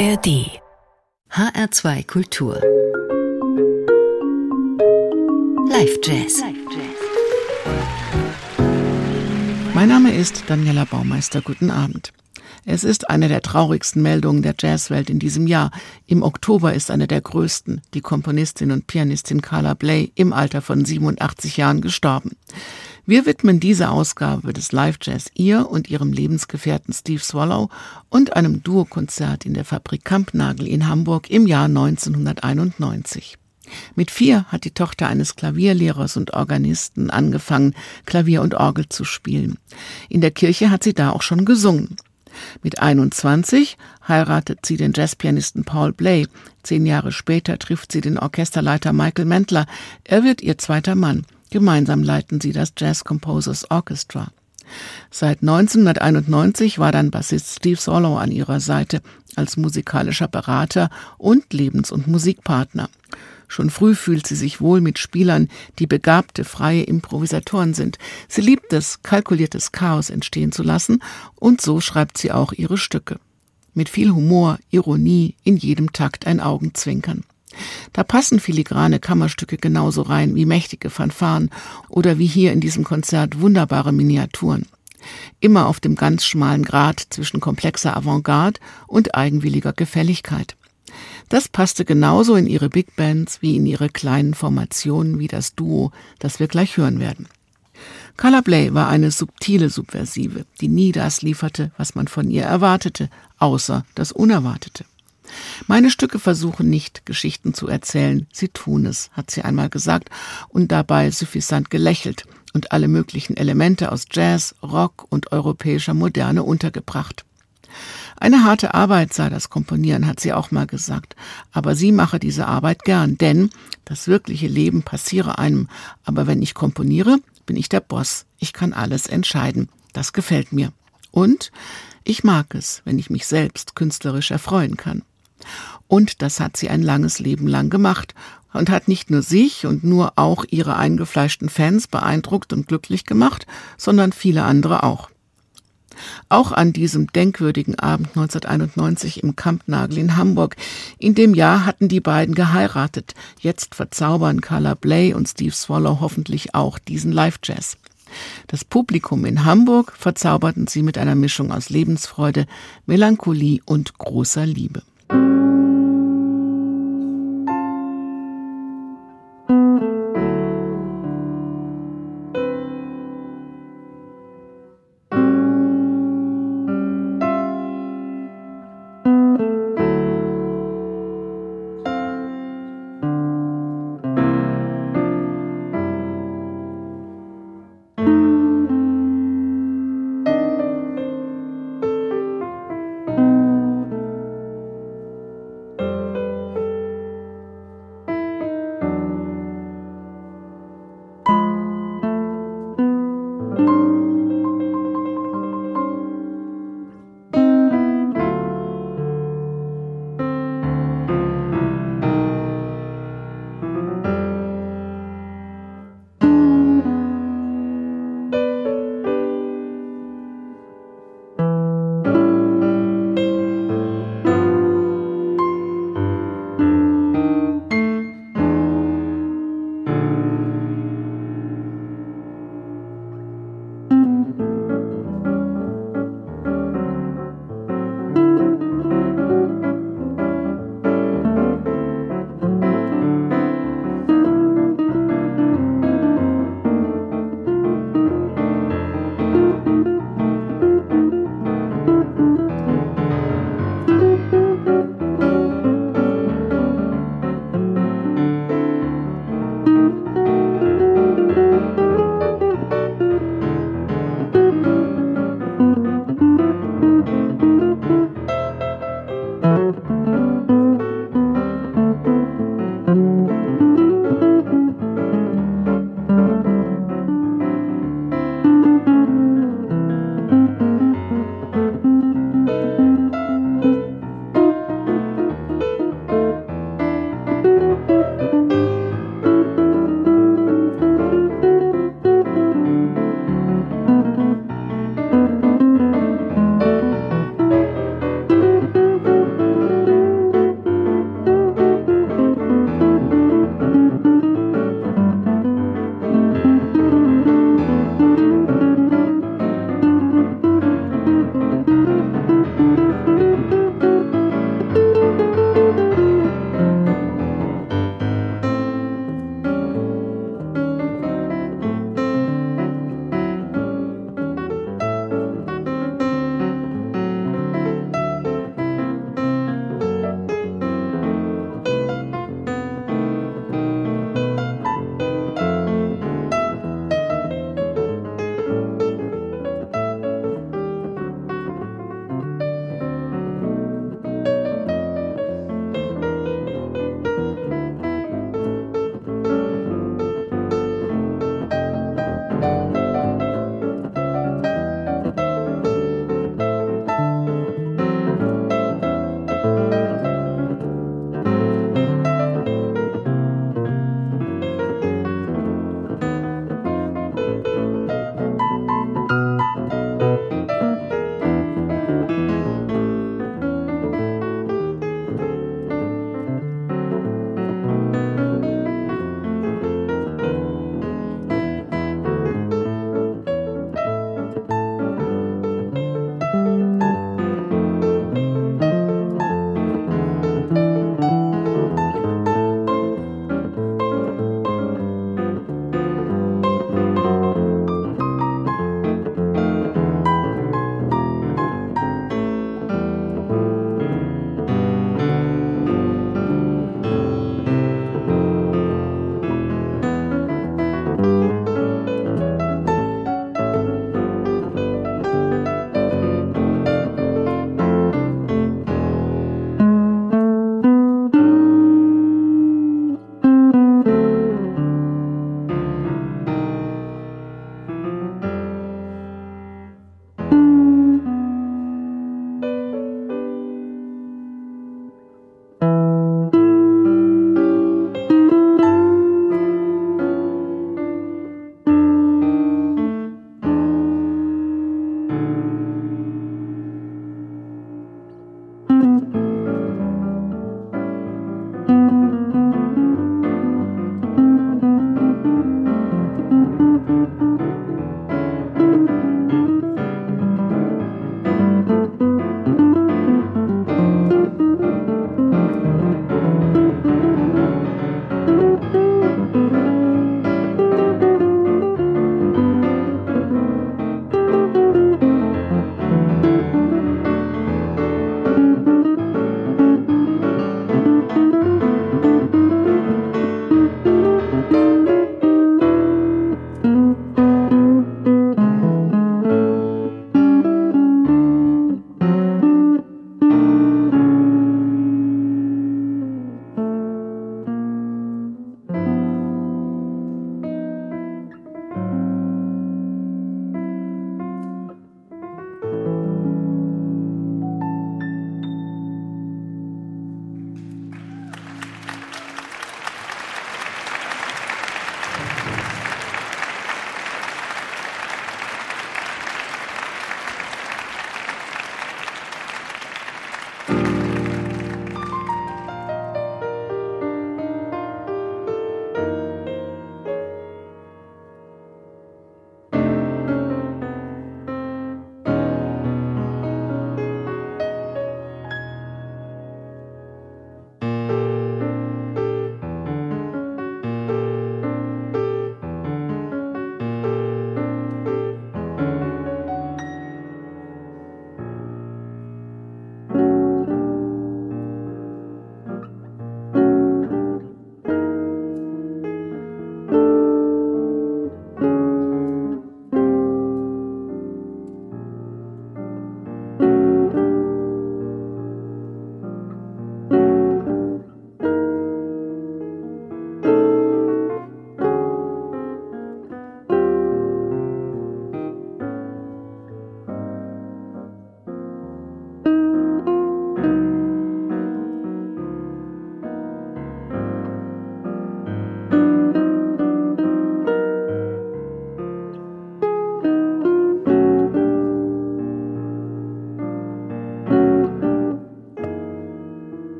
ARD HR2 Kultur Live Jazz Mein Name ist Daniela Baumeister. Guten Abend. Es ist eine der traurigsten Meldungen der Jazzwelt in diesem Jahr. Im Oktober ist eine der größten, die Komponistin und Pianistin Carla Bley, im Alter von 87 Jahren gestorben. Wir widmen diese Ausgabe des Live Jazz ihr und ihrem Lebensgefährten Steve Swallow und einem Duokonzert in der Fabrik Kampnagel in Hamburg im Jahr 1991. Mit vier hat die Tochter eines Klavierlehrers und Organisten angefangen, Klavier und Orgel zu spielen. In der Kirche hat sie da auch schon gesungen. Mit 21 heiratet sie den Jazzpianisten Paul Bley. Zehn Jahre später trifft sie den Orchesterleiter Michael Mentler. Er wird ihr zweiter Mann. Gemeinsam leiten sie das Jazz Composers Orchestra. Seit 1991 war dann Bassist Steve Swallow an ihrer Seite als musikalischer Berater und Lebens- und Musikpartner. Schon früh fühlt sie sich wohl mit Spielern, die begabte, freie Improvisatoren sind. Sie liebt es, kalkuliertes Chaos entstehen zu lassen, und so schreibt sie auch ihre Stücke. Mit viel Humor, Ironie, in jedem Takt ein Augenzwinkern. Da passen filigrane Kammerstücke genauso rein wie mächtige Fanfaren oder wie hier in diesem Konzert wunderbare Miniaturen. Immer auf dem ganz schmalen Grat zwischen komplexer Avantgarde und eigenwilliger Gefälligkeit. Das passte genauso in ihre Big Bands wie in ihre kleinen Formationen wie das Duo, das wir gleich hören werden. Bley war eine subtile Subversive, die nie das lieferte, was man von ihr erwartete, außer das Unerwartete. Meine Stücke versuchen nicht, Geschichten zu erzählen, sie tun es, hat sie einmal gesagt und dabei suffisant gelächelt und alle möglichen Elemente aus Jazz, Rock und europäischer Moderne untergebracht. Eine harte Arbeit sei das Komponieren, hat sie auch mal gesagt, aber sie mache diese Arbeit gern, denn das wirkliche Leben passiere einem, aber wenn ich komponiere, bin ich der Boss, ich kann alles entscheiden, das gefällt mir. Und ich mag es, wenn ich mich selbst künstlerisch erfreuen kann. Und das hat sie ein langes Leben lang gemacht und hat nicht nur sich und nur auch ihre eingefleischten Fans beeindruckt und glücklich gemacht, sondern viele andere auch. Auch an diesem denkwürdigen Abend 1991 im Kampnagel in Hamburg. In dem Jahr hatten die beiden geheiratet. Jetzt verzaubern Carla Bley und Steve Swallow hoffentlich auch diesen Live-Jazz. Das Publikum in Hamburg verzauberten sie mit einer Mischung aus Lebensfreude, Melancholie und großer Liebe.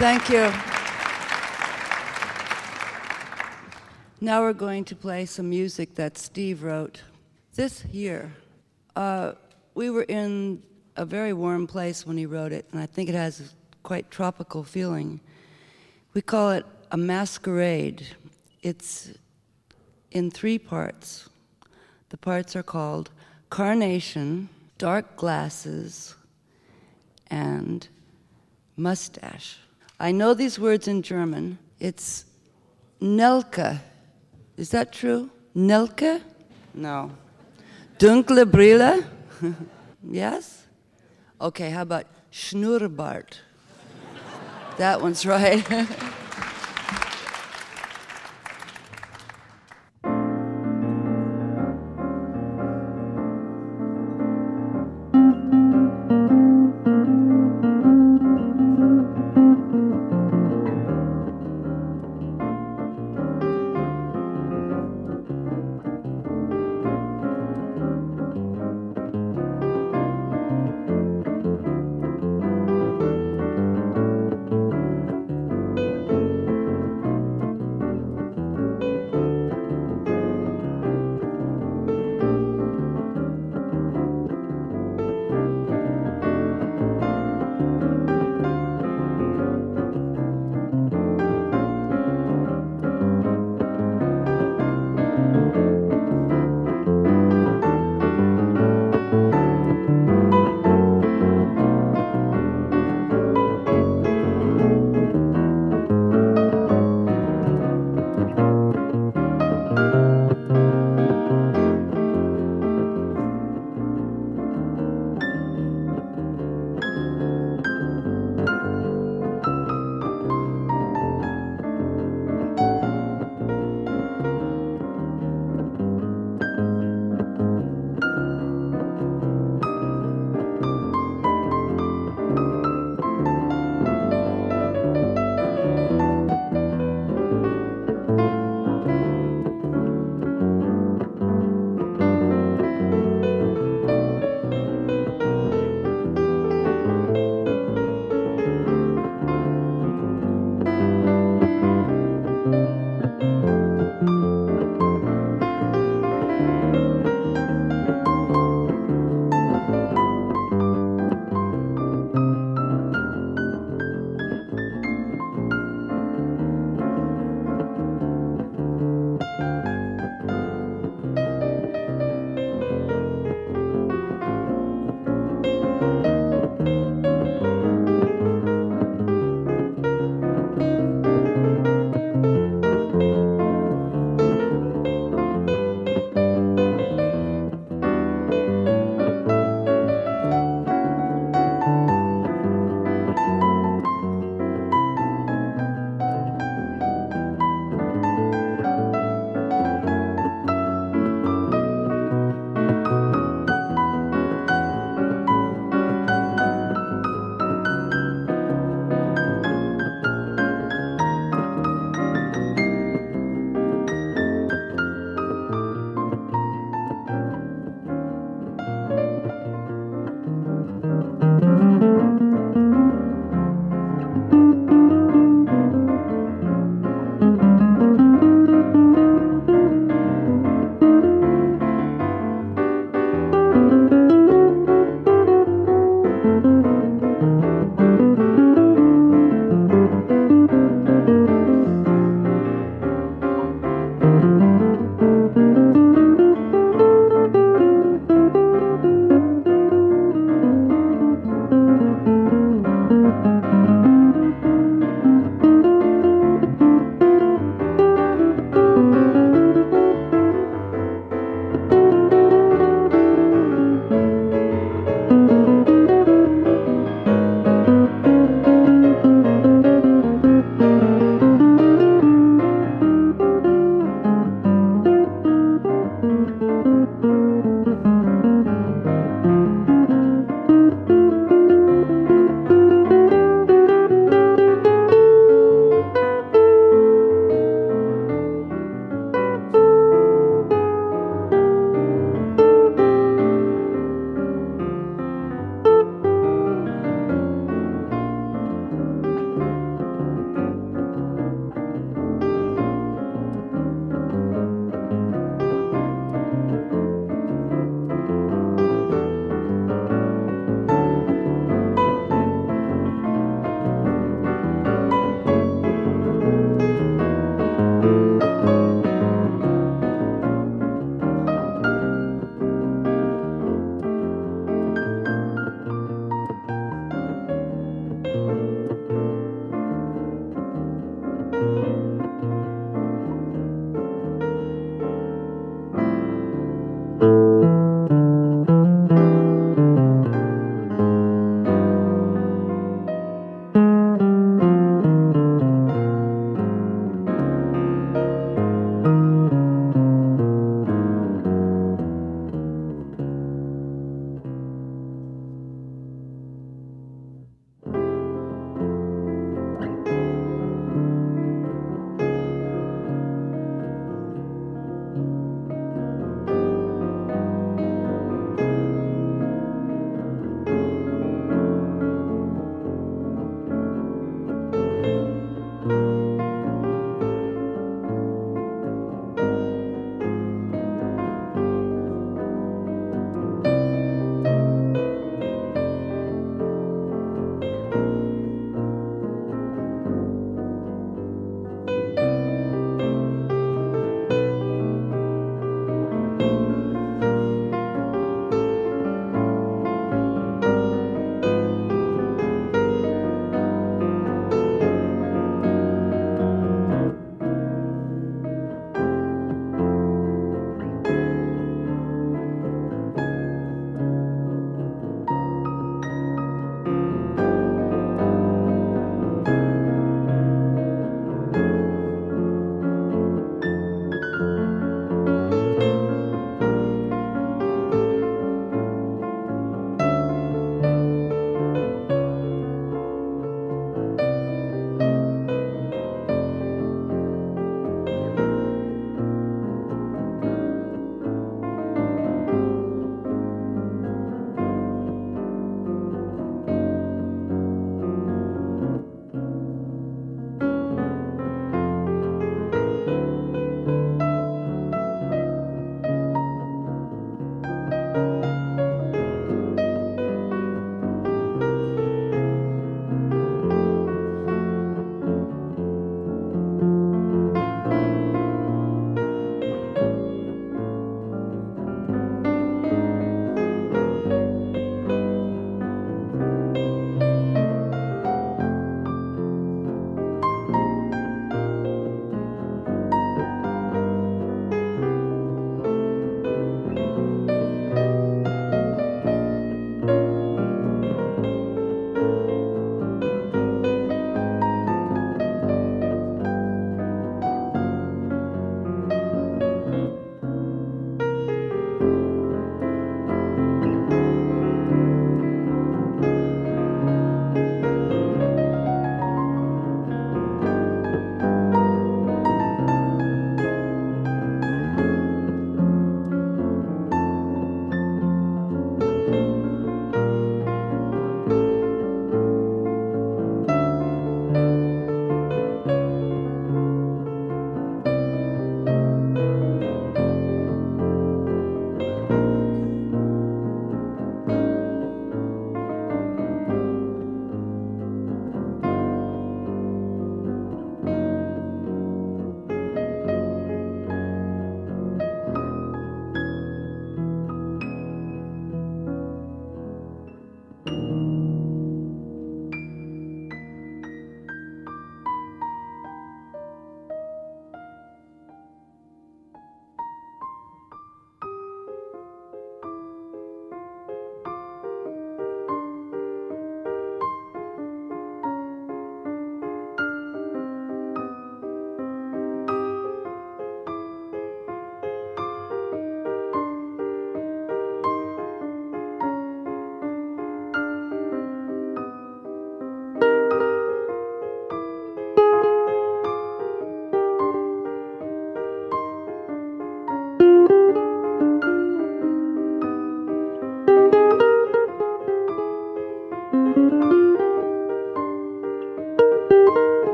Thank you. Now we're going to play some music that Steve wrote. This year, uh, we were in a very warm place when he wrote it, and I think it has a quite tropical feeling. We call it a masquerade. It's in three parts. The parts are called carnation, dark glasses, and mustache. I know these words in German. It's Nelke. Is that true? Nelke? No. Dunkle Brille? yes? Okay, how about Schnurrbart? that one's right.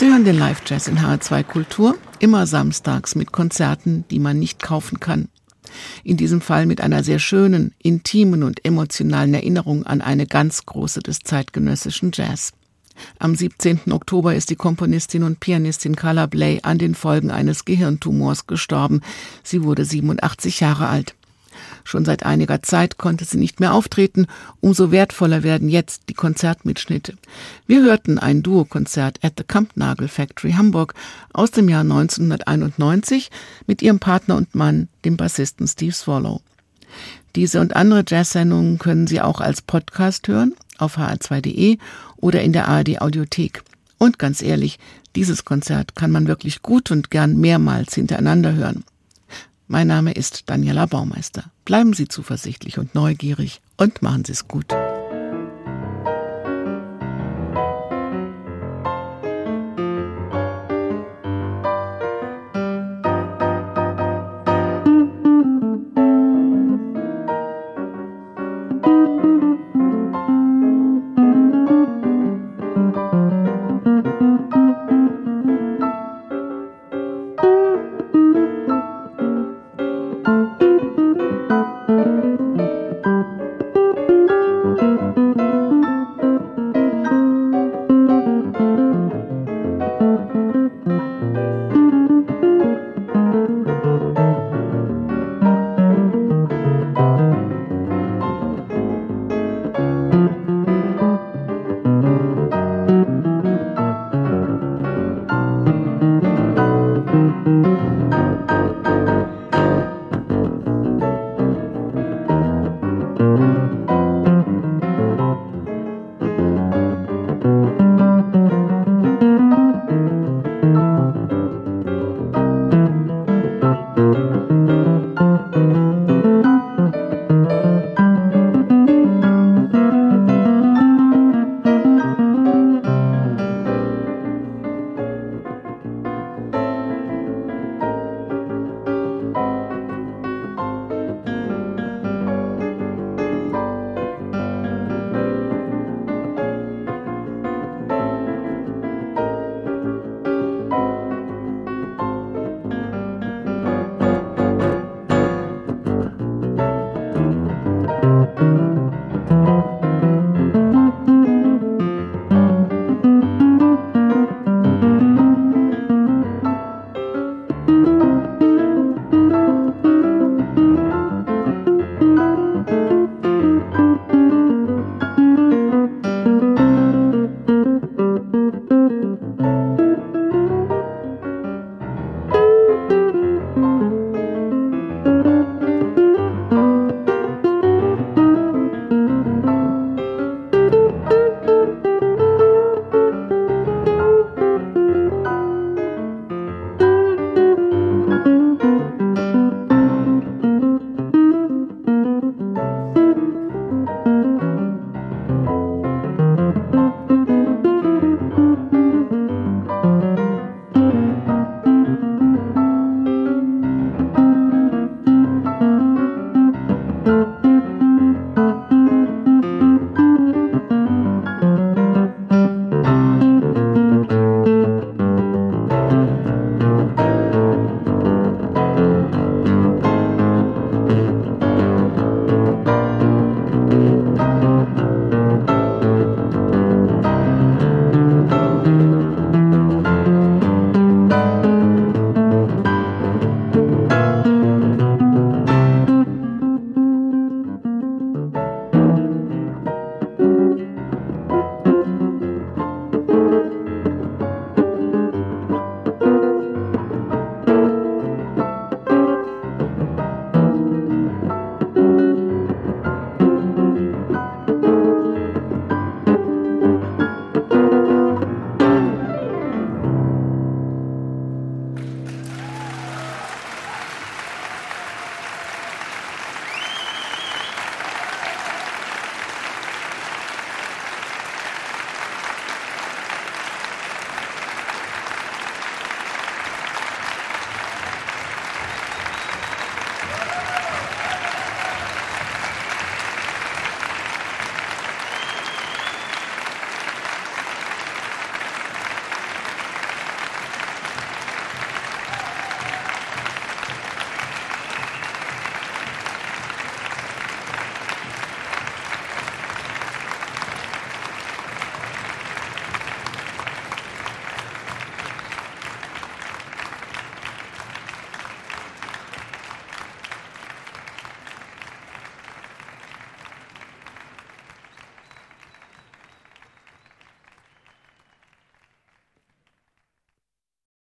Sie hören den Live-Jazz in HR2 Kultur, immer samstags mit Konzerten, die man nicht kaufen kann. In diesem Fall mit einer sehr schönen, intimen und emotionalen Erinnerung an eine ganz große des zeitgenössischen Jazz. Am 17. Oktober ist die Komponistin und Pianistin Carla Bley an den Folgen eines Gehirntumors gestorben. Sie wurde 87 Jahre alt. Schon seit einiger Zeit konnte sie nicht mehr auftreten, umso wertvoller werden jetzt die Konzertmitschnitte. Wir hörten ein Duokonzert at the Kampnagel Factory Hamburg aus dem Jahr 1991 mit ihrem Partner und Mann, dem Bassisten Steve Swallow. Diese und andere Jazz-Sendungen können Sie auch als Podcast hören auf hr2.de oder in der ARD Audiothek. Und ganz ehrlich, dieses Konzert kann man wirklich gut und gern mehrmals hintereinander hören. Mein Name ist Daniela Baumeister. Bleiben Sie zuversichtlich und neugierig und machen Sie es gut.